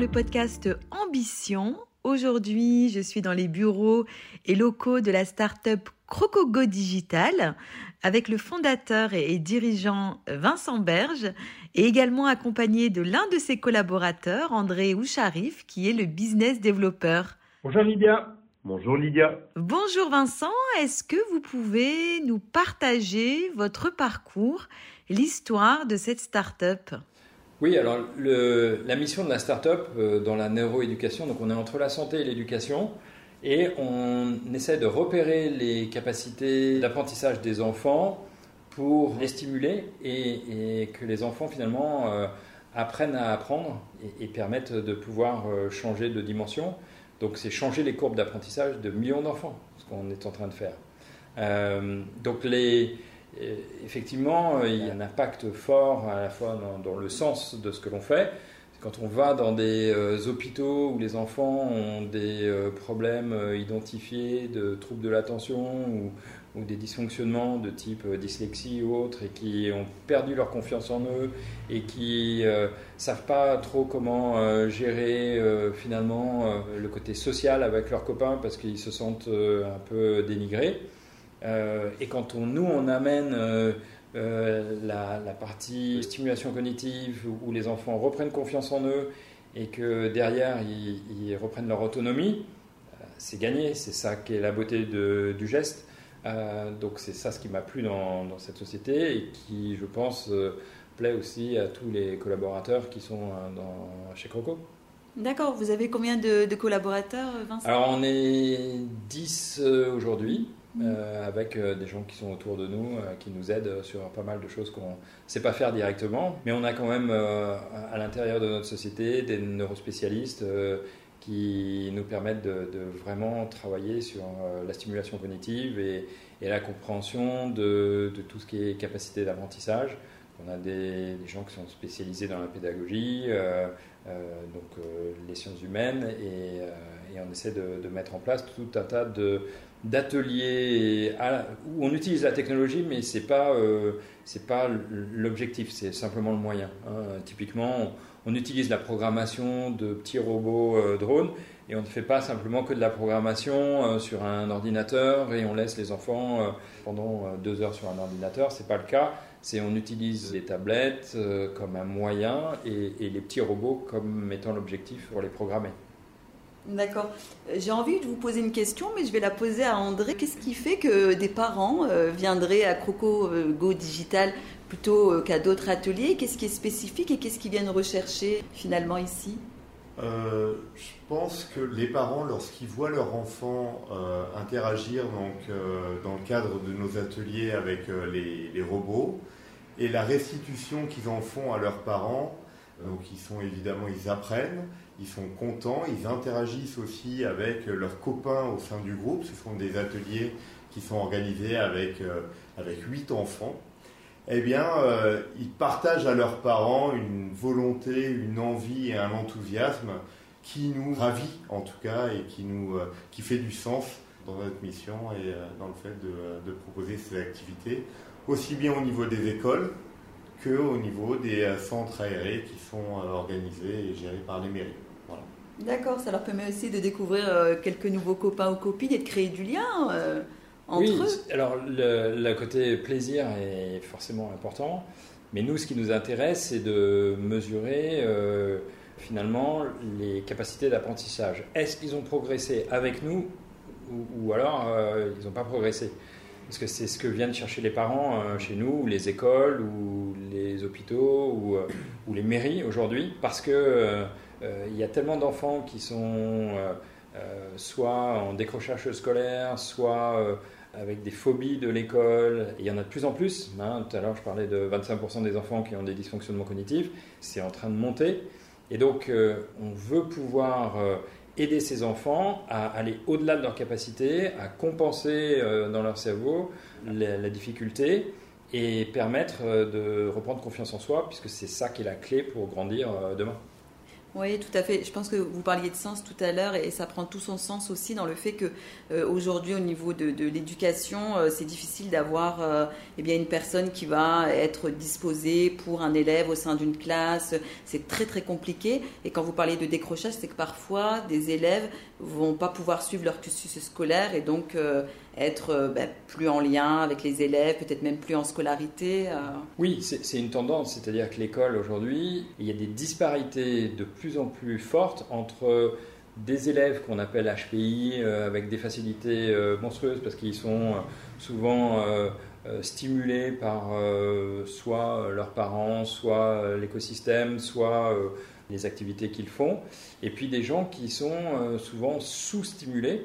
le podcast Ambition. Aujourd'hui, je suis dans les bureaux et locaux de la start-up Crocogo Digital avec le fondateur et dirigeant Vincent Berge et également accompagné de l'un de ses collaborateurs, André Oucharif, qui est le business développeur. Bonjour Lydia. Bonjour Lydia. Bonjour Vincent, est-ce que vous pouvez nous partager votre parcours, l'histoire de cette start-up? Oui, alors la mission de la start-up euh, dans la neuroéducation, donc on est entre la santé et l'éducation, et on essaie de repérer les capacités d'apprentissage des enfants pour les stimuler et, que les enfants finalement euh, apprennent à apprendre et, permettent de pouvoir euh, changer de dimension. Donc c'est changer les courbes d'apprentissage de millions d'enfants, ce qu'on est en train de faire. donc les, effectivement, euh, il y a un impact fort à la fois dans, le sens de ce que l'on fait. Quand on va dans des euh, hôpitaux où les enfants ont des euh, problèmes identifiés de troubles de l'attention ou, des dysfonctionnements de type dyslexie ou autre et qui ont perdu leur confiance en eux et qui ne savent pas trop comment gérer finalement le côté social avec leurs copains parce qu'ils se sentent un peu dénigrés, euh, et quand on, nous, on amène euh, euh, la, partie stimulation cognitive où les enfants reprennent confiance en eux et que derrière ils, reprennent leur autonomie, c'est gagné. C'est ça qui est la beauté du geste. donc c'est ça ce qui m'a plu dans, cette société et qui, je pense, plaît aussi à tous les collaborateurs qui sont dans, chez Croco. D'accord, vous avez combien de, de collaborateurs, Vincent? Alors on est 10 aujourd'hui. Euh, avec euh, des gens qui sont autour de nous, euh, qui nous aident sur pas mal de choses qu'on ne sait pas faire directement. Mais on a quand même à l'intérieur de notre société des neurospécialistes qui nous permettent de, vraiment travailler sur la stimulation cognitive et, la compréhension de, tout ce qui est capacité d'apprentissage. On a des, gens qui sont spécialisés dans la pédagogie, donc les sciences humaines, et, et on essaie de, mettre en place tout un tas de, d'ateliers où on utilise la technologie, mais ce n'est pas, euh, pas l'objectif, c'est simplement le moyen. Hein. Typiquement, on, utilise la programmation de petits robots euh, drones et on ne fait pas simplement que de la programmation euh, sur un ordinateur et on laisse les enfants pendant deux heures sur un ordinateur. Ce n'est pas le cas. C'est on utilise les tablettes comme un moyen et, et les petits robots comme étant l'objectif pour les programmer. D'accord. Euh, j'ai envie de vous poser une question, mais je vais la poser à André. Qu'est-ce qui fait que des parents euh, viendraient à Croco euh, Go Digital plutôt qu'à d'autres ateliers? Qu'est-ce qui est spécifique et qu'est-ce qu'ils viennent rechercher finalement ici? Je pense que les parents, lorsqu'ils voient leur enfant interagir donc, dans le cadre de nos ateliers avec les, les, robots et la restitution qu'ils en font à leurs parents, donc ils sont évidemment, ils apprennent, ils sont contents, ils interagissent aussi avec leurs copains au sein du groupe. Ce sont des ateliers qui sont organisés avec, euh, avec 8 enfants. Eh bien, euh, ils partagent à leurs parents une volonté, une envie et un enthousiasme qui nous ravit en tout cas et qui, nous, euh, qui fait du sens dans notre mission et dans le fait de, de proposer ces activités, aussi bien au niveau des écoles qu'au niveau des centres aérés qui sont organisés et gérés par les mairies. D'accord, ça leur permet aussi de découvrir euh, quelques nouveaux copains ou copines et de créer du lien euh, entre oui, eux. Alors le, côté plaisir est forcément important, mais nous, ce qui nous intéresse, c'est de mesurer euh, finalement les capacités d'apprentissage. Est-ce qu'ils ont progressé avec nous ou, alors ils n'ont pas progressé? Parce que c'est ce que viennent chercher les parents chez nous, ou les écoles, ou les hôpitaux, ou, ou les mairies aujourd'hui, parce que euh, il y a tellement d'enfants qui sont euh, euh, soit en décrochage scolaire, soit avec des phobies de l'école. Il y en a de plus en plus. Hein. Tout à l'heure, je parlais de 25% des enfants qui ont des dysfonctionnements cognitifs. C'est en train de monter. Et donc, on veut pouvoir aider ces enfants à aller au-delà de leurs capacités, à compenser dans leur cerveau la, difficulté et permettre de reprendre confiance en soi, puisque c'est ça qui est la clé pour grandir demain. Oui, tout à fait. Je pense que vous parliez de sens tout à l'heure et ça prend tout son sens aussi dans le fait que euh, aujourd'hui au niveau de, l'éducation, euh, c'est difficile d'avoir euh, eh bien une personne qui va être disposée pour un élève au sein d'une classe. C'est très très compliqué. Et quand vous parlez de décrochage, c'est que parfois des élèves vont pas pouvoir suivre leur cursus scolaire et donc être ben, plus en lien avec les élèves, peut-être même plus en scolarité. Oui, c'est une tendance, c'est-à-dire que l'école aujourd'hui, il y a des disparités de en plus forte entre des élèves qu'on appelle HPI euh, avec des facilités euh, monstrueuses parce qu'ils sont euh, souvent stimulés par soit leurs parents, soit l'écosystème, soit les activités qu'ils font, et puis des gens qui sont souvent sous-stimulés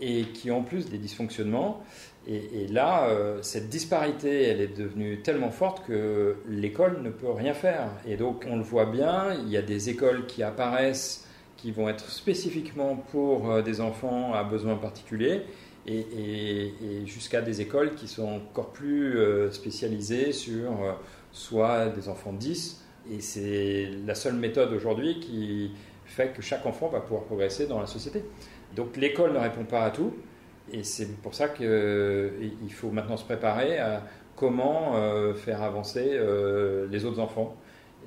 et qui ont en plus des dysfonctionnements. Et, là, cette disparité, elle est devenue tellement forte que l'école ne peut rien faire. Et donc, on le voit bien, il y a des écoles qui apparaissent qui vont être spécifiquement pour euh, des enfants à besoins particuliers et, jusqu'à des écoles qui sont encore plus euh, spécialisées sur euh, soit des enfants 10. Et c'est la seule méthode aujourd'hui qui fait que chaque enfant va pouvoir progresser dans la société. Donc l'école ne répond pas à tout. Et c'est pour ça qu'il faut maintenant se préparer à comment faire avancer les autres enfants.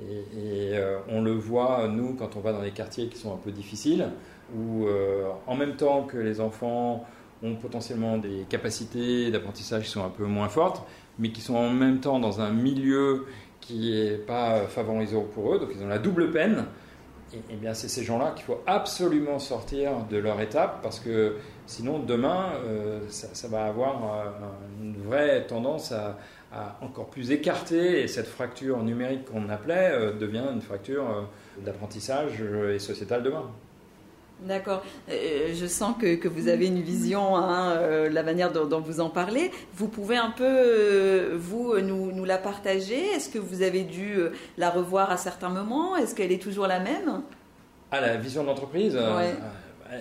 Et, euh, on le voit, nous, quand on va dans des quartiers qui sont un peu difficiles, où euh, en même temps que les enfants ont potentiellement des capacités d'apprentissage qui sont un peu moins fortes, mais qui sont en même temps dans un milieu qui n'est pas favorisant pour eux, donc ils ont la double peine. Et, bien c'est ces gens-là qu'il faut absolument sortir de leur étape parce que sinon demain euh, ça, va avoir une vraie tendance à, encore plus écarté et cette fracture numérique qu'on appelait euh, devient une fracture euh, d'apprentissage euh, et sociétal demain. D'accord. je sens que, que, vous avez une vision, hein, la manière dont, vous en parlez. Vous pouvez un peu, vous, nous, nous, la partager? Est-ce que vous avez dû la revoir à certains moments? Est-ce qu'elle est toujours la même? Ah, la vision de l'entreprise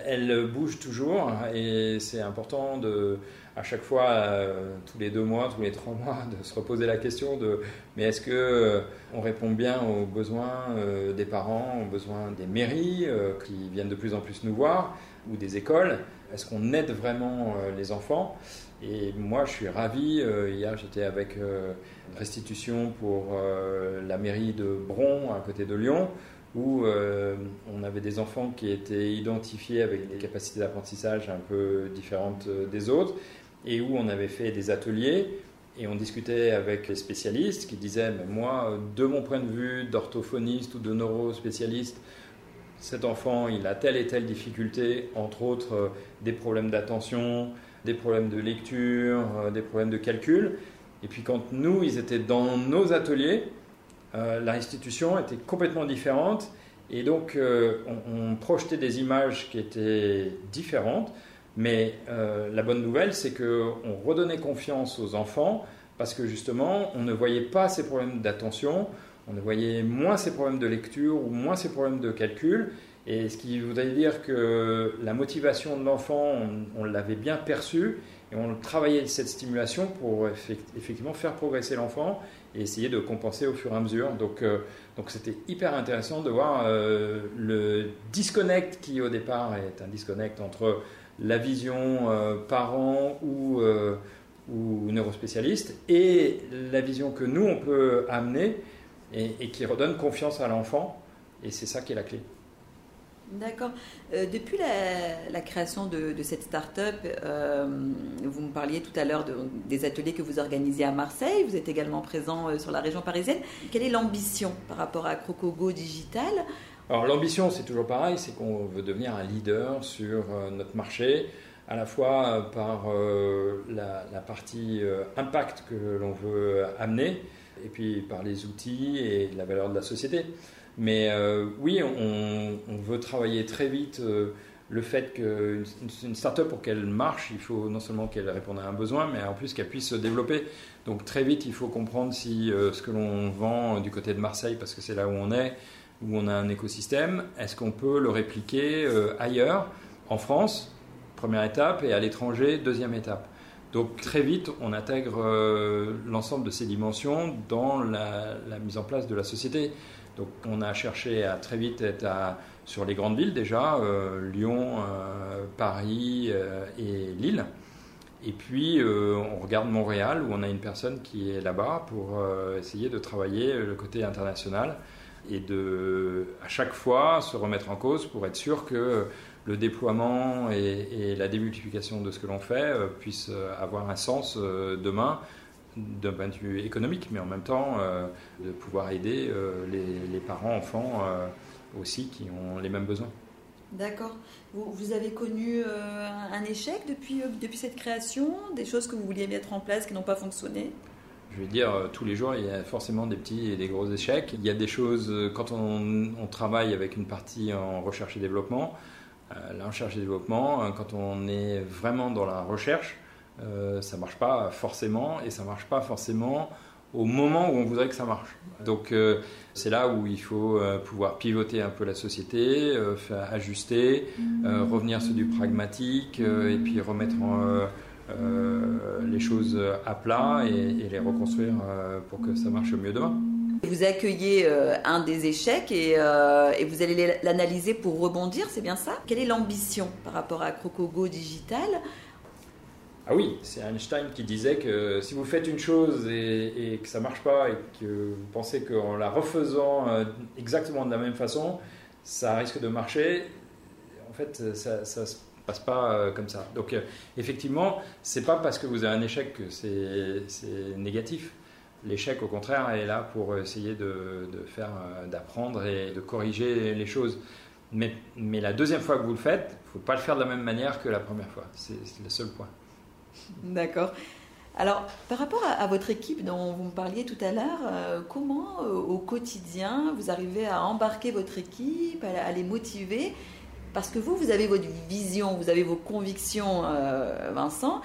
Elle bouge toujours et c'est important de à chaque fois, euh, tous les deux mois, tous les trois mois, de se reposer la question de mais est-ce que euh, on répond bien aux besoins euh, des parents, aux besoins des mairies qui viennent de plus en plus nous voir ou des écoles? Est-ce qu'on aide vraiment les enfants? Et moi, je suis ravi. hier, j'étais avec restitution pour la mairie de Bron, à côté de Lyon où on avait des enfants qui étaient identifiés avec des capacités d'apprentissage un peu différentes des autres, et où on avait fait des ateliers et on discutait avec les spécialistes qui disaient mais moi, de mon point de vue d'orthophoniste ou de neurospécialiste, cet enfant, il a telle et telle difficulté, entre autres euh, des problèmes d'attention, des problèmes de lecture, euh, des problèmes de calcul. Et puis quand nous, ils étaient dans nos ateliers, euh, la restitution était complètement différente. Et donc, on, projetait des images qui étaient différentes. Mais euh, la bonne nouvelle, c'est qu'on redonnait confiance aux enfants parce que justement, on ne voyait pas ces problèmes d'attention, on ne voyait moins ces problèmes de lecture ou moins ces problèmes de calcul. Et ce qui voudrait dire que la motivation de l'enfant, on, l'avait bien perçue et on travaillait cette stimulation pour effectivement faire progresser l'enfant et essayer de compenser au fur et à mesure. Donc, euh, donc c'était hyper intéressant de voir euh, le disconnect qui au départ est un disconnect entre la vision euh, parent ou, ou neurospécialiste et la vision que nous, on peut amener et, qui redonne confiance à l'enfant. Et c'est ça qui est la clé. D'accord. Euh, depuis la, création de, cette start-up, vous me parliez tout à l'heure des ateliers que vous organisez à Marseille. Vous êtes également présent sur la région parisienne. Quelle est l'ambition par rapport à Crocogo Digital? Alors l'ambition, c'est toujours pareil, c'est qu'on veut devenir un leader sur euh, notre marché, à la fois euh, par euh, la, partie impact que l'on veut amener, et puis par les outils et la valeur de la société. Mais oui, on, veut travailler très vite le fait qu'une une start-up, pour qu'elle marche, il faut non seulement qu'elle réponde à un besoin, mais en plus qu'elle puisse se développer. Donc très vite, il faut comprendre si ce que l'on vend du côté de Marseille, parce que c'est là où on est, où on a un écosystème, est-ce qu'on peut le répliquer euh, ailleurs, en France, première étape, et à l'étranger, deuxième étape? Donc très vite, on intègre euh, l'ensemble de ces dimensions dans la, mise en place de la société. Donc on a cherché à très vite être sur les grandes villes déjà, Lyon, Paris et Lille. Et puis, euh, on regarde Montréal, où on a une personne qui est là-bas pour euh, essayer de travailler le côté international et de, à chaque fois, se remettre en cause pour être sûr que le déploiement et, la démultiplication de ce que l'on fait euh, puissent avoir un sens demain d'un point de vue économique, mais en même temps de pouvoir aider les, les parents, enfants aussi qui ont les mêmes besoins. D'accord. Vous, avez connu euh, un échec depuis, euh, depuis cette création Des choses que vous vouliez mettre en place qui n'ont pas fonctionné? Je veux dire, euh, tous les jours, il y a forcément des petits et des gros échecs. Il y a des choses, quand on, travaille avec une partie en recherche et développement, la recherche et développement, quand on est vraiment dans la recherche, ça ne marche pas forcément et ça ne marche pas forcément au moment où on voudrait que ça marche. Donc euh, c'est là où il faut euh, pouvoir pivoter un peu la société, euh, faire ajuster, revenir sur du pragmatique et puis remettre les choses à plat et, les reconstruire pour que ça marche mieux demain. Vous accueillez un des échecs et, et vous allez l'analyser pour rebondir, c'est bien ça? Quelle est l'ambition par rapport à Crocogo Digital? Ah oui, c'est Einstein qui disait que si vous faites une chose et, que ça ne marche pas et que vous pensez qu'en la refaisant euh, exactement de la même façon, ça risque de marcher, en fait, ça ne se passe pas euh, comme ça. Donc, euh, effectivement, ce n'est pas parce que vous avez un échec que c'est négatif. L'échec, au contraire, est là pour essayer de, faire, d'apprendre et de corriger les choses. Mais, mais la deuxième fois que vous le faites, il ne faut pas le faire de la même manière que la première fois. C'est le seul point. D'accord. Alors, par rapport à, votre équipe dont vous me parliez tout à l'heure, euh, comment euh, au quotidien vous arrivez à embarquer votre équipe, à, les motiver? Parce que vous, vous avez votre vision, vous avez vos convictions, euh, Vincent,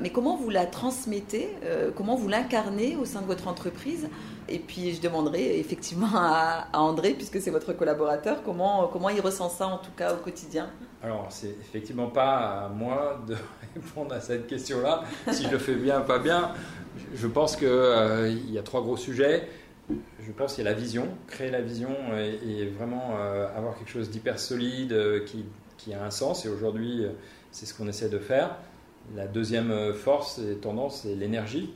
mais comment vous la transmettez Comment vous l'incarnez au sein de votre entreprise? Et puis, je demanderai effectivement à, à André, puisque c'est votre collaborateur, comment, comment il ressent ça en tout cas au quotidien? Alors, c'est effectivement pas à moi de répondre à cette question-là, si je le fais bien ou pas bien. Je pense qu'il euh, y a trois gros sujets. Je pense qu'il y a la vision, créer la vision et, vraiment euh, avoir quelque chose d'hyper solide euh, qui, a un sens. Et aujourd'hui, c'est ce qu'on essaie de faire. La deuxième force et tendance, c'est l'énergie.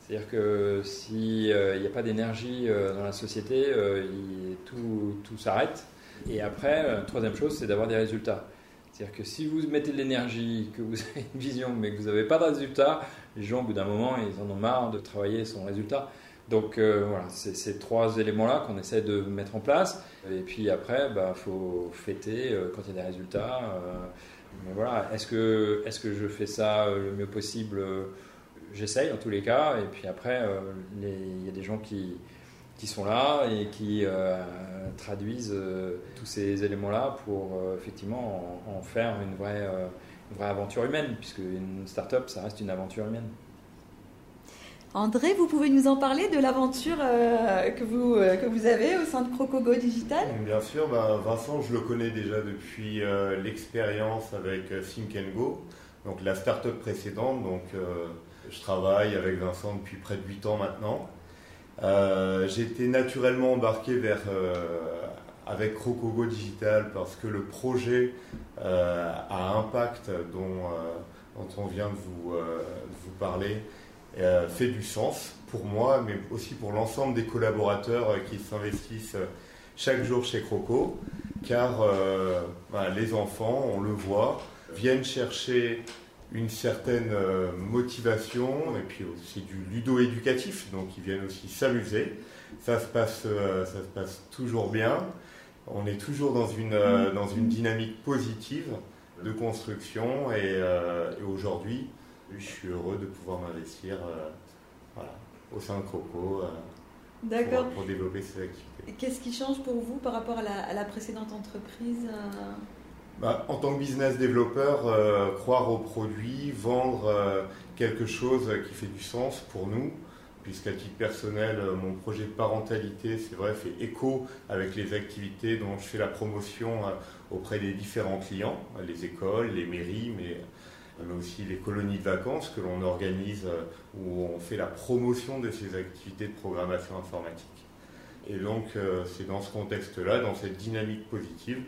C'est-à-dire que s'il n'y a pas d'énergie dans la société, tout, tout s'arrête. Et après, troisième chose, c'est d'avoir des résultats. C'est-à-dire que si vous mettez de l'énergie, que vous avez une vision, mais que vous n'avez pas de résultat, les gens, au bout d'un moment, ils en ont marre de travailler son résultat. Donc euh, voilà, c'est ces trois éléments-là qu'on essaie de mettre en place. Et puis après, il bah, faut fêter euh, quand il y a des résultats. Euh, mais voilà, est-ce que, est que je fais ça le mieux possible? J'essaye en tous les cas. Et puis après, il y a des gens qui, qui sont là et qui euh, traduisent euh, tous ces éléments-là pour euh, effectivement en, faire une vraie, vraie aventure humaine, puisque une start-up, ça reste une aventure humaine. André, vous pouvez nous en parler de l'aventure que, vous, que vous avez au sein de Crocogo Digital? Bien sûr, ben, Vincent, je le connais déjà depuis l'expérience avec Think Go, donc la start-up précédente. Donc, je travaille avec Vincent depuis près de 8 ans maintenant. Euh, j'ai été naturellement embarqué vers, euh, avec Crocogo Digital parce que le projet euh, à impact dont, on vient de vous, parler fait du sens pour moi, mais aussi pour l'ensemble des collaborateurs qui s'investissent chaque jour chez Croco, car ben, les enfants, on le voit, viennent chercher une certaine euh, motivation et puis c'est du ludo-éducatif, donc ils viennent aussi s'amuser. Ça se passe, euh, ça se passe toujours bien. On est toujours dans une, euh, dans une dynamique positive de construction et, aujourd'hui, je suis heureux de pouvoir m'investir au sein de Croco pour, pour, développer ces activités. Qu'est-ce qui change pour vous par rapport à la, à la précédente entreprise bah, en tant que business développeur, euh, croire au produit, vendre euh, quelque chose qui fait du sens pour nous, puisqu'à titre personnel, euh, mon projet de parentalité, c'est vrai, fait écho avec les activités dont je fais la promotion auprès des différents clients, les écoles, les mairies, mais, mais aussi les colonies de vacances que l'on organise, où on fait la promotion de ces activités de programmation informatique. Et donc, c'est dans ce contexte-là, dans cette dynamique positive,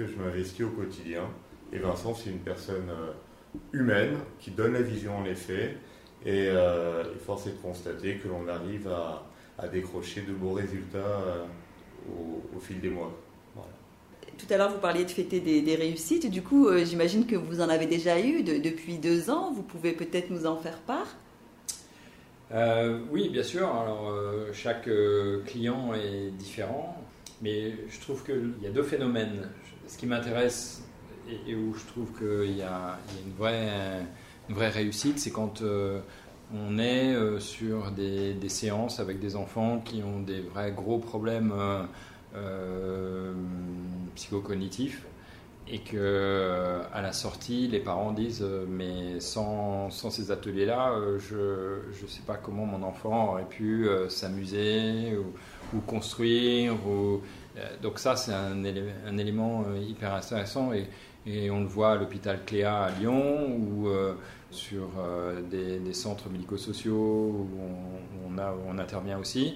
que je m'investis au quotidien. Et Vincent, c'est une personne humaine qui donne la vision en effet. Et il force est de constater que l'on arrive à, décrocher de beaux résultats au, fil des mois. Tout à l'heure, vous parliez de fêter des, réussites. Du coup, euh, j'imagine que vous en avez déjà eu depuis deux ans. Vous pouvez peut-être nous en faire part? Euh, Oui, bien sûr. Alors, euh, chaque client est différent. Mais je trouve qu'il y a deux phénomènes. Ce qui m'intéresse et, où je trouve qu'il y, a une vraie, réussite, c'est quand on est sur des, séances avec des enfants qui ont des vrais gros problèmes euh, psychocognitif et que euh, à la sortie, les parents disent euh, mais sans, ces ateliers-là, je ne sais pas comment mon enfant aurait pu s'amuser construire. Ou, donc ça, c'est un, élément hyper intéressant et, on le voit à l'hôpital Cléa à Lyon ou sur des, centres médico-sociaux où on, intervient aussi.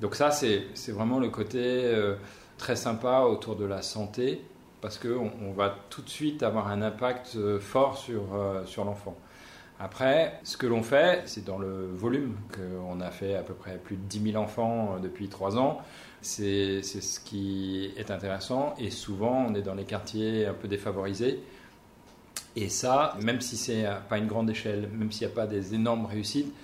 Donc ça, c'est vraiment le côté euh, très sympa autour de la santé, parce qu'on on va tout de suite avoir un impact euh, fort sur, euh, sur l'enfant. Après, ce que l'on fait, c'est dans le volume, qu'on a fait à peu près plus de 10 000 enfants depuis 3 ans. C'est ce qui est intéressant. Et souvent, on est dans les quartiers un peu défavorisés. Et ça, même si c'est pas une grande échelle, même s'il n'y a pas des énormes réussites,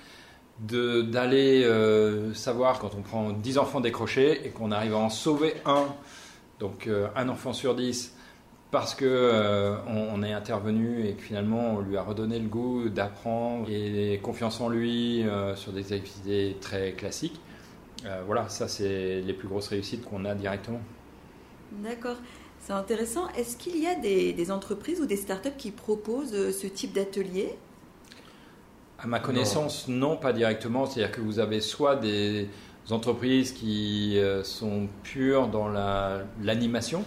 d'aller euh, savoir quand on prend 10 enfants décrochés et qu'on arrive à en sauver un, donc euh, un enfant sur 10, parce que euh, on, est intervenu et que finalement on lui a redonné le goût d'apprendre et confiance en lui sur des activités très classiques. voilà, ça c'est les plus grosses réussites qu'on a directement. D'accord. C'est intéressant. Est-ce qu'il y a des, des, entreprises ou des startups qui proposent ce type d'atelier? À ma connaissance, non, pas directement. C'est-à-dire que vous avez soit des entreprises qui euh, sont pures dans l'animation,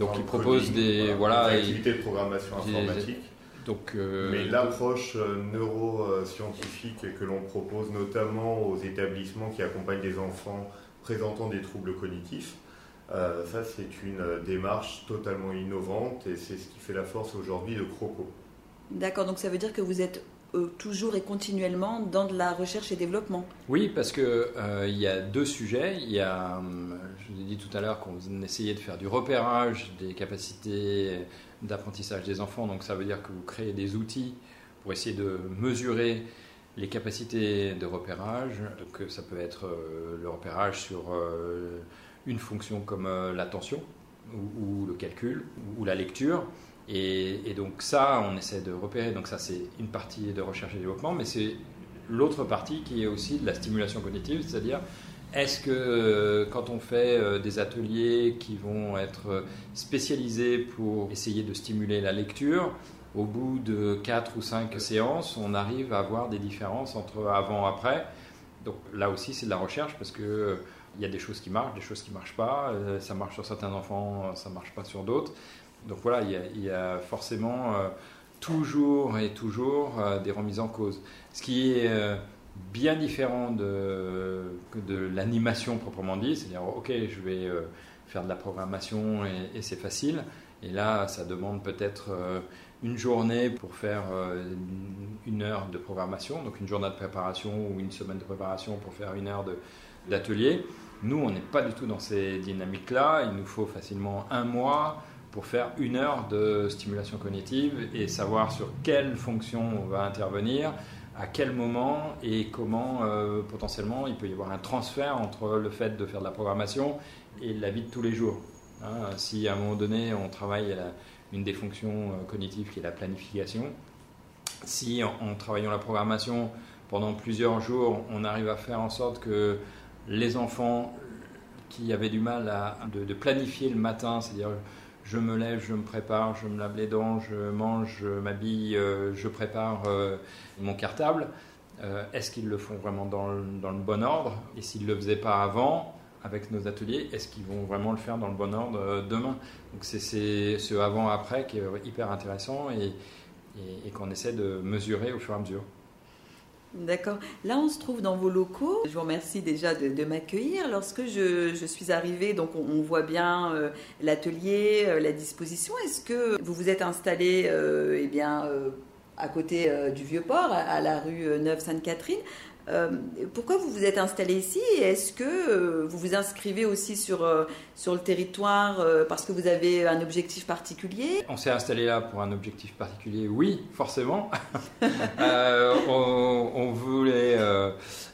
donc qui proposent des, voilà, activités de programmation informatique. Donc, euh, Mais l'approche euh, neuroscientifique que l'on propose notamment aux établissements qui accompagnent des enfants présentant des troubles cognitifs, ça c'est une démarche totalement innovante et c'est ce qui fait la force aujourd'hui de Croco. D'accord, donc ça veut dire que vous êtes euh, toujours et continuellement dans de la recherche et développement. Oui, parce qu'il euh, y a deux sujets. Il y a, hum, je vous ai dit tout à l'heure qu'on essayait de faire du repérage des capacités d'apprentissage des enfants. Donc ça veut dire que vous créez des outils pour essayer de mesurer les capacités de repérage. Donc ça peut être euh, le repérage sur une fonction comme l'attention ou, le calcul ou la lecture. Et, donc ça, on essaie de repérer. Donc ça, c'est une partie de recherche et développement, mais c'est l'autre partie qui est aussi de la stimulation cognitive, c'est-à-dire est-ce que euh, quand on fait euh, des ateliers qui vont être spécialisés pour essayer de stimuler la lecture, au bout de 4 ou 5 séances, on arrive à avoir des différences entre avant et après? Donc là aussi, c'est de la recherche parce que euh, il y a des choses qui marchent, des choses qui ne marchent pas. ça marche sur certains enfants, ça ne marche pas sur d'autres. Donc voilà, il y a, forcément euh, toujours et toujours euh, des remises en cause. Ce qui est euh, bien différent de, de l'animation proprement dit, c'est-à-dire, ok, je vais faire de la programmation et, c'est facile. Et là, ça demande peut-être une journée pour faire une heure de programmation, donc une journée de préparation ou une semaine de préparation pour faire une heure d'atelier. Nous, on n'est pas du tout dans ces dynamiques-là. Il nous faut facilement un mois pour faire une heure de stimulation cognitive et savoir sur quelle fonction on va intervenir, à quel moment et comment euh, potentiellement il peut y avoir un transfert entre le fait de faire de la programmation et la vie de tous les jours. Hein, si à un moment donné on travaille à une des fonctions euh, cognitives qui est la planification, si en, travaillant la programmation pendant plusieurs jours on arrive à faire en sorte que les enfants qui avaient du mal à, de planifier le matin, c'est-à-dire je me lève, je me prépare, je me lave les dents, je mange, je m'habille, euh, je prépare euh, mon cartable. Euh, est-ce qu'ils le font vraiment dans le, bon ordre? Et s'ils ne le faisaient pas avant, avec nos ateliers, est-ce qu'ils vont vraiment le faire dans le bon ordre demain? Donc c'est ce avant-après qui est hyper intéressant et, et qu'on essaie de mesurer au fur et à mesure. D'accord. Là, on se trouve dans vos locaux. Je vous remercie déjà de, m'accueillir. Lorsque je, suis arrivée, donc on, voit bien euh, l'atelier, euh, la disposition. Est-ce que vous vous êtes installé, euh, eh bien, à côté du Vieux-Port, à, la rue Neuve-Sainte-Catherine? Euh, pourquoi vous vous êtes installé ici est-ce que euh, vous vous inscrivez aussi sur, euh, sur le territoire parce que vous avez un objectif particulier? On s'est installé là pour un objectif particulier, oui, forcément. on, voulait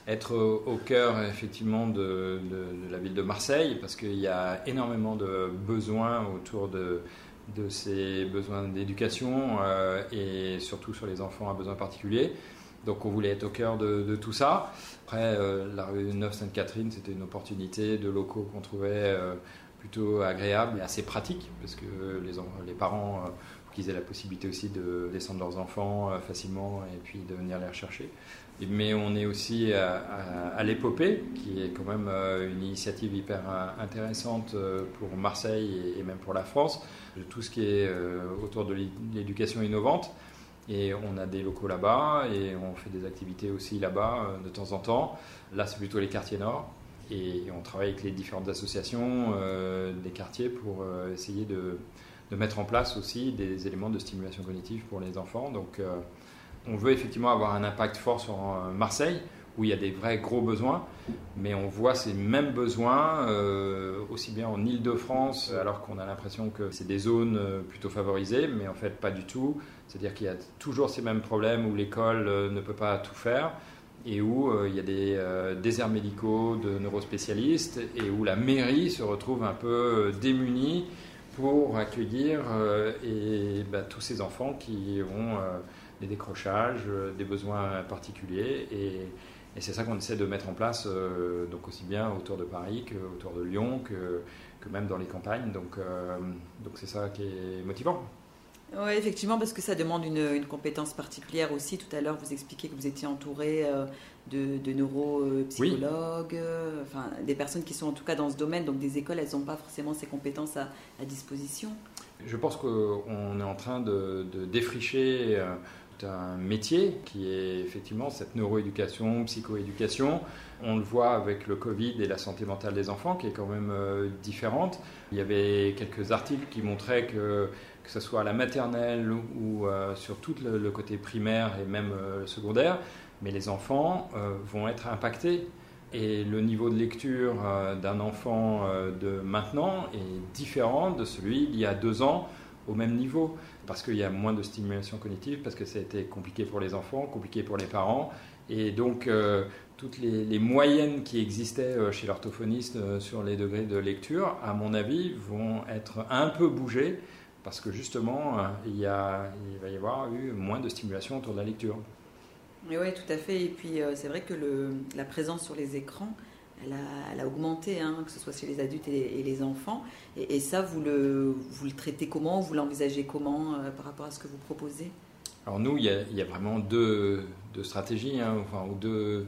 être au cœur effectivement de, de, la ville de Marseille parce qu'il y a énormément de besoins autour de, de ces besoins d'éducation et surtout sur les enfants à besoins particuliers. Donc on voulait être au cœur de, tout ça. Après, euh, la rue Neuve-Sainte-Catherine, c'était une opportunité de locaux qu'on trouvait euh, plutôt agréables et assez pratiques, parce que les, parents, euh, qu'ils aient la possibilité aussi de descendre leurs enfants facilement et puis de venir les rechercher. Mais on est aussi à, l'épopée, qui est quand même une initiative hyper intéressante pour Marseille et même pour la France, de tout ce qui est autour de l'éducation innovante. Et on a des locaux là-bas et on fait des activités aussi là-bas euh, de temps en temps. Là, c'est plutôt les quartiers nord. Et on travaille avec les différentes associations euh, des quartiers pour euh, essayer de, de, mettre en place aussi des éléments de stimulation cognitive pour les enfants. Donc, on veut effectivement avoir un impact fort sur Marseille où il y a des vrais gros besoins, mais on voit ces mêmes besoins euh, aussi bien en Ile-de-France, alors qu'on a l'impression que c'est des zones euh, plutôt favorisées, mais en fait pas du tout. C'est-à-dire qu'il y a toujours ces mêmes problèmes où l'école euh, ne peut pas tout faire et où il y a des déserts médicaux de neurospécialistes et où la mairie se retrouve un peu démunie pour accueillir et, bah, tous ces enfants qui ont des décrochages, des besoins particuliers et, et c'est ça qu'on essaie de mettre en place, euh, donc aussi bien autour de Paris qu'autour de Lyon, que, que, même dans les campagnes. Donc euh, donc c'est ça qui est motivant. Oui, effectivement, parce que ça demande une, une, compétence particulière aussi. Tout à l'heure, vous expliquez que vous étiez entouré euh, de, de neuropsychologues, enfin, des personnes qui sont en tout cas dans ce domaine. Donc des écoles, elles n'ont pas forcément ces compétences à, à disposition. Je pense qu'on est en train de, de défricher un métier qui est effectivement cette neuroéducation, psychoéducation. On le voit avec le Covid et la santé mentale des enfants qui est quand même euh, différente. Il y avait quelques articles qui montraient que que ce soit à la maternelle ou euh, sur tout le, côté primaire et même euh, secondaire, mais les enfants vont être impactés. Et le niveau de lecture d'un enfant de maintenant est différent de celui d'il y a deux ans au même niveau parce qu'il y a moins de stimulation cognitive, parce que ça a été compliqué pour les enfants, compliqué pour les parents. Et donc, euh, toutes les, moyennes qui existaient euh, chez l'orthophoniste euh, sur les degrés de lecture, à mon avis, vont être un peu bougées, parce que justement, il, y a, il va y avoir eu moins de stimulation autour de la lecture. Oui, tout à fait. Et puis, c'est vrai que la présence sur les écrans, elle a, augmenté, hein, que ce soit chez les adultes et les, enfants. Et, ça, vous le, traitez comment Vous l'envisagez comment euh, par rapport à ce que vous proposez? Alors nous, il y, a, vraiment deux, stratégies, hein, ou deux,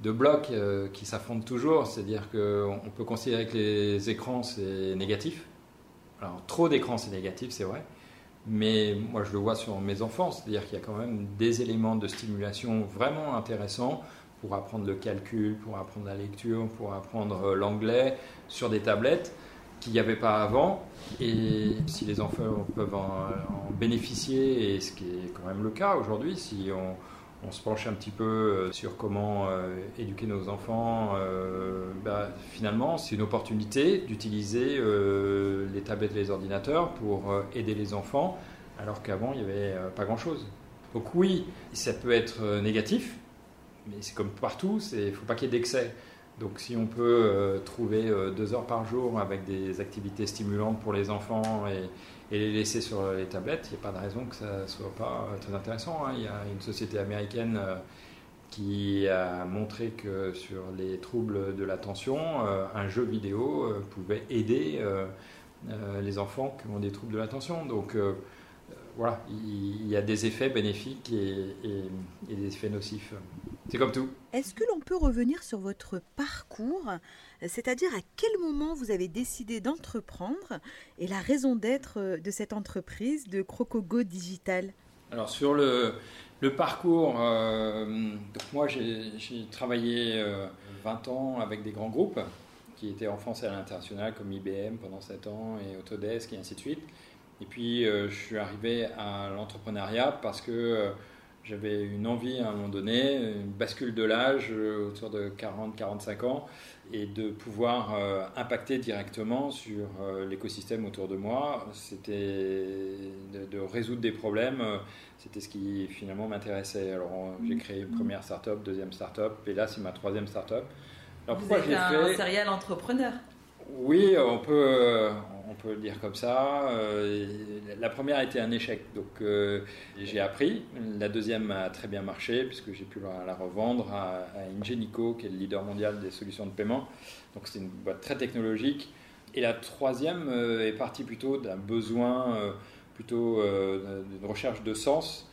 deux blocs euh, qui s'affrontent toujours. C'est-à-dire qu'on peut considérer que les écrans, c'est négatif. Alors trop d'écrans, c'est négatif, c'est vrai. Mais moi, je le vois sur mes enfants, c'est-à-dire qu'il y a quand même des éléments de stimulation vraiment intéressants pour apprendre le calcul, pour apprendre la lecture, pour apprendre euh, l'anglais sur des tablettes qu'il n'y avait pas avant. Et si les enfants peuvent en, bénéficier, et ce qui est quand même le cas aujourd'hui, si on, se penche un petit peu euh, sur comment euh, éduquer nos enfants, bah, finalement, c'est une opportunité d'utiliser les tablettes et les ordinateurs pour aider les enfants, alors qu'avant, il n'y avait pas grand-chose. Donc oui, ça peut être négatif, mais c'est comme partout, il ne faut pas qu'il y ait d'excès. Donc si on peut euh, trouver euh, deux heures par jour avec des activités stimulantes pour les enfants et, les laisser sur les tablettes, il n'y a pas de raison que ça ne soit pas euh, très intéressant. Hein. Il y a une société américaine qui a montré que sur les troubles de l'attention, un jeu vidéo pouvait aider les enfants qui ont des troubles de l'attention. Donc voilà, il y a des effets bénéfiques et, des effets nocifs. C'est comme tout. Est-ce que l'on peut revenir sur votre parcours, c'est-à-dire à quel moment vous avez décidé d'entreprendre et la raison d'être de cette entreprise de Crocogo Digital? Alors sur le, le parcours, euh, donc moi j'ai travaillé 20 euh, ans avec des grands groupes qui étaient en France et à l'international comme IBM pendant 7 ans et Autodesk et ainsi de suite. Et puis je suis arrivé à l'entrepreneuriat parce que j'avais une envie à un moment donné, une bascule de l'âge autour de 40-45 ans, et de pouvoir euh, impacter directement sur euh, l'écosystème autour de moi. C'était de, résoudre des problèmes, euh, c'était ce qui finalement m'intéressait. Alors j'ai créé une première start-up, deuxième start-up, et là c'est ma troisième start-up. Alors Vous êtes un fait... serial entrepreneur? Oui, on peut, on peut le dire comme ça. Euh, la première a été un échec, donc euh, j'ai appris. La deuxième a très bien marché puisque j'ai pu la, revendre à, Ingenico, qui est le leader mondial des solutions de paiement. Donc c'est une boîte très technologique. Et la troisième euh, est partie plutôt d'un besoin, plutôt d'une recherche de sens.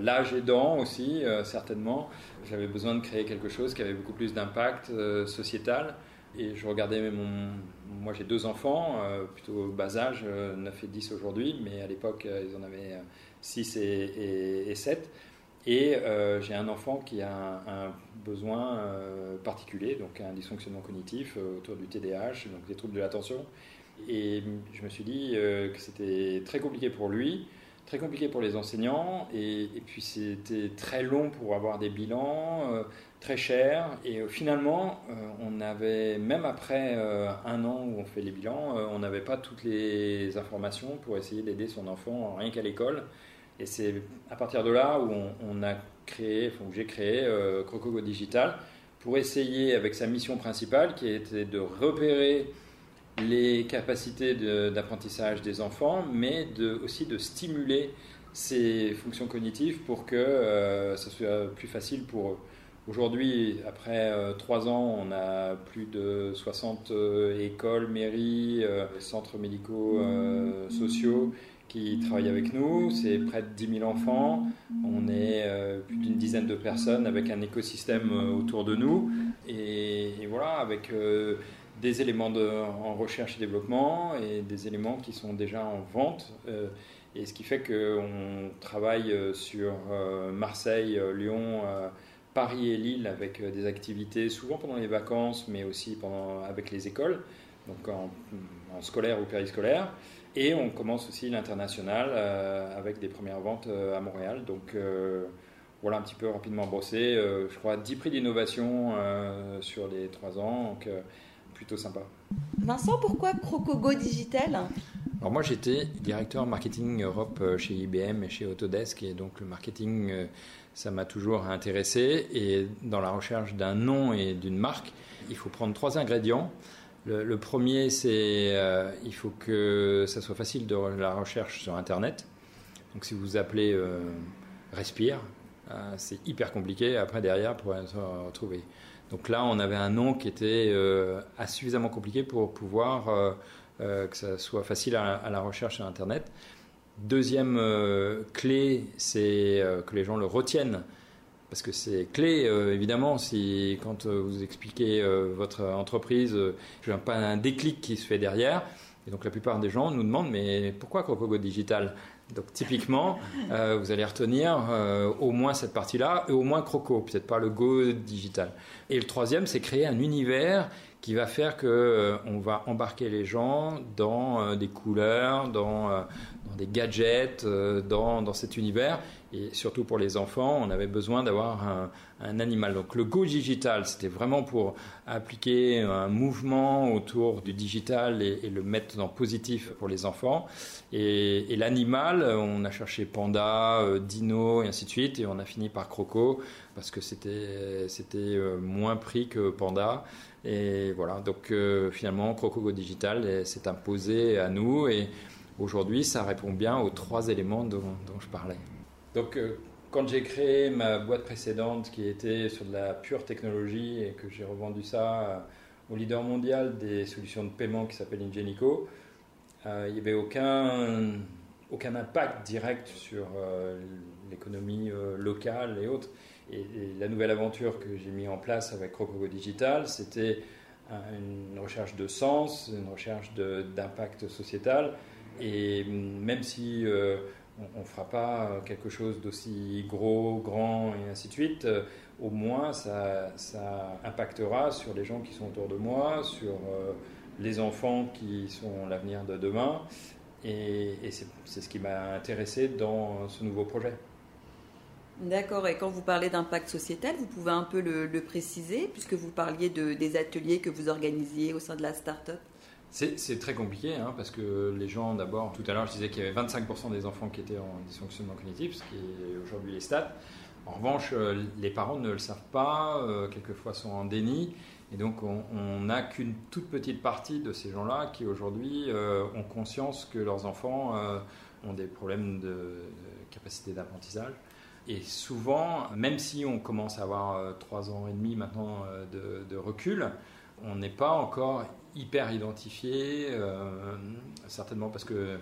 L'âge aidant aussi, certainement. J'avais besoin de créer quelque chose qui avait beaucoup plus d'impact sociétal. Et je regardais mon. Moi, j'ai deux enfants, euh, plutôt bas âge, 9 euh, et 10 aujourd'hui, mais à l'époque, euh, ils en avaient 6 et, 7. Et j'ai un enfant qui a un, besoin particulier, donc un dysfonctionnement cognitif autour du TDAH, donc des troubles de l'attention. Et je me suis dit que c'était très compliqué pour lui, très compliqué pour les enseignants, et, et puis c'était très long pour avoir des bilans, très cher. Et euh, finalement, euh, on avait, même après euh, un an où on fait les bilans, on n'avait pas toutes les informations pour essayer d'aider son enfant rien qu'à l'école. Et c'est à partir de là où on, a créé, enfin, j'ai créé Crocogo Digital pour essayer, avec sa mission principale, qui était de repérer les capacités d'apprentissage des enfants, mais de, aussi de stimuler ces fonctions cognitives pour que ça soit plus facile pour eux. Aujourd'hui, après euh, trois ans, on a plus de 60 euh, écoles, mairies, euh, centres médicaux, sociaux qui travaillent avec nous. C'est près de 10 000 enfants. On est plus d'une dizaine de personnes avec un écosystème autour de nous. Et, voilà, avec des éléments en recherche et développement et des éléments qui sont déjà en vente. et ce qui fait qu'on travaille sur Marseille, Lyon, Paris et Lille avec euh, des activités souvent pendant les vacances, mais aussi pendant, avec les écoles, donc en, scolaire ou périscolaire. Et on commence aussi l'international euh, avec des premières ventes euh, à Montréal. Donc voilà un petit peu rapidement brossé. je crois 10 prix d'innovation sur les 3 ans, donc plutôt sympa. Vincent, pourquoi Crocogo Digital? Alors moi j'étais directeur marketing Europe chez IBM et chez Autodesk et donc le marketing ça m'a toujours intéressé. Et dans la recherche d'un nom et d'une marque, il faut prendre trois ingrédients. Le, premier, c'est euh, il faut que ça soit facile de la recherche sur Internet. Donc si vous appelez euh, Respire, euh, c'est hyper compliqué après derrière pour être retrouvé. Donc là, on avait un nom qui était suffisamment compliqué pour pouvoir que ça soit facile à la recherche sur Internet. Deuxième euh, clé, c'est euh, que les gens le retiennent. Parce que c'est clé, euh, évidemment, si quand vous expliquez votre entreprise, je n'ai pas un déclic qui se fait derrière. Et donc la plupart des gens nous demandent, mais pourquoi Crocogo Digital? Donc typiquement, vous allez retenir au moins cette partie-là, et au moins Croco, peut-être pas le Go Digital. Et le troisième, c'est créer un univers qui va faire que on va embarquer les gens dans des couleurs, dans, des gadgets, euh, dans, dans, cet univers. Et surtout pour les enfants, on avait besoin d'avoir un, animal. Donc le Go Digital, c'était vraiment pour appliquer un mouvement autour du digital et, le mettre en positif pour les enfants. Et, et l'animal, on a cherché panda, euh, dino et ainsi de suite. Et on a fini par croco parce que c'était euh, moins pris que panda. Et voilà, donc finalement, Croco Go Digital s'est imposé à nous et Aujourd'hui, ça répond bien aux trois éléments dont, je parlais. Donc, euh, quand j'ai créé ma boîte précédente qui était sur de la pure technologie et que j'ai revendu ça euh, au leader mondial des solutions de paiement qui s'appelle Ingenico, euh, il n'y avait aucun impact direct sur l'économie locale et autres. Et, la nouvelle aventure que j'ai mis en place avec Crocogo Digital, c'était une recherche de sens, une recherche d'impact sociétal et même si euh, on ne fera pas quelque chose d'aussi gros, grand et ainsi de suite. Au moins, ça, ça, impactera sur les gens qui sont autour de moi, sur les enfants qui sont l'avenir de demain. Et, c'est ce qui m'a intéressé dans ce nouveau projet. D'accord, et quand vous parlez d'impact sociétal, vous pouvez un peu le, préciser, puisque vous parliez de, des ateliers que vous organisiez au sein de la start-up? C'est très compliqué, hein, parce que les gens, d'abord, tout à l'heure, je disais qu'il y avait 25% des enfants qui étaient en dysfonctionnement cognitif, ce qui est aujourd'hui les stats. En revanche, euh, les parents ne le savent pas, euh, quelquefois sont en déni, et donc on n'a qu'une toute petite partie de ces gens-là qui aujourd'hui euh, ont conscience que leurs enfants ont des problèmes de capacité d'apprentissage. Et souvent, même si on commence à avoir 3 euh, ans et demi maintenant euh, de, recul, on n'est pas encore hyper identifié, euh, certainement parce que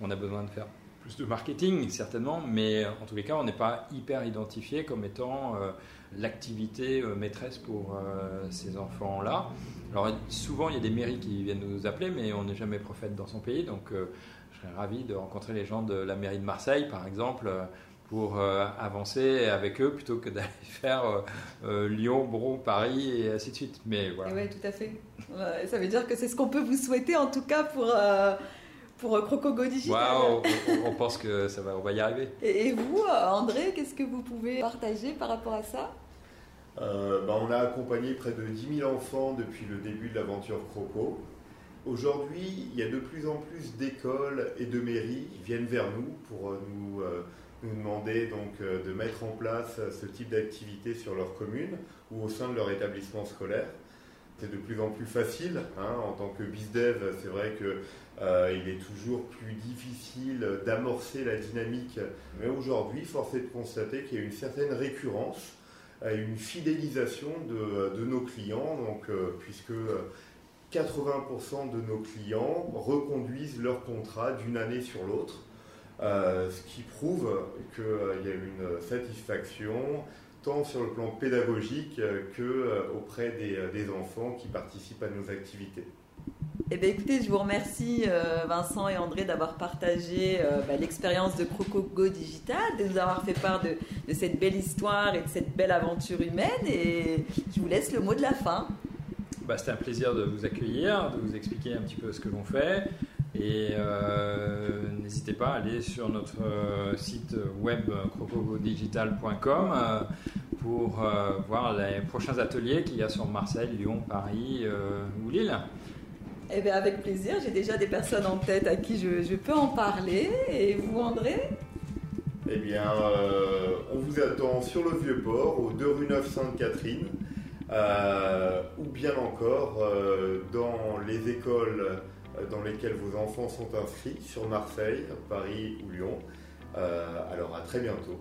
on a besoin de faire plus de marketing, certainement, mais en tous les cas, on n'est pas hyper identifié comme étant l'activité maîtresse pour ces enfants-là. Alors souvent, il y a des mairies qui viennent nous appeler, mais on n'est jamais prophète dans son pays, donc je serais ravi de rencontrer les gens de la mairie de Marseille, par exemple pour euh, avancer avec eux plutôt que d'aller faire euh, euh, Lyon, Bron, Paris et ainsi de suite. Mais voilà. Oui, tout à fait. ça veut dire que c'est ce qu'on peut vous souhaiter en tout cas pour, pour Crocogo Digital. on, pense que ça va, on va y arriver. Et, vous, André, qu'est-ce que vous pouvez partager par rapport à ça? Bah, On a accompagné près de 10 000 enfants depuis le début de l'aventure Croco. Aujourd'hui, il y a de plus en plus d'écoles et de mairies qui viennent vers nous pour nous nous demander donc euh, de mettre en place ce type d'activité sur leur commune ou au sein de leur établissement scolaire. C'est de plus en plus facile. Hein, en tant que BizDev, c'est vrai qu'il euh, est toujours plus difficile d'amorcer la dynamique. Mais aujourd'hui, force est de constater qu'il y a une certaine récurrence, euh, une fidélisation de, nos clients, donc, puisque 80% de nos clients reconduisent leur contrat d'une année sur l'autre. Euh, ce qui prouve qu'il y a une satisfaction tant sur le plan pédagogique que euh, auprès euh, des, enfants qui participent à nos activités. Eh bien, écoutez, je vous remercie Vincent et André d'avoir partagé bah, l'expérience de Crocogo Digital, de nous avoir fait part de, de, cette belle histoire et de cette belle aventure humaine. Et je vous laisse le mot de la fin. Bah, C'était un plaisir de vous accueillir, de vous expliquer un petit peu ce que l'on fait. Et euh, n'hésitez pas à aller sur notre euh, site web crocogodigital.com euh, pour voir les prochains ateliers qu'il y a sur Marseille, Lyon, Paris ou Lille. Eh bien, avec plaisir. J'ai déjà des personnes en tête à qui je, peux en parler. Et vous, André? Eh bien, on vous attend sur le Vieux-Port, au 2 rue 9 Sainte-Catherine, ou bien encore dans les écoles euh, dans lesquels vos enfants sont inscrits sur Marseille, Paris ou Lyon. Euh, alors à très bientôt.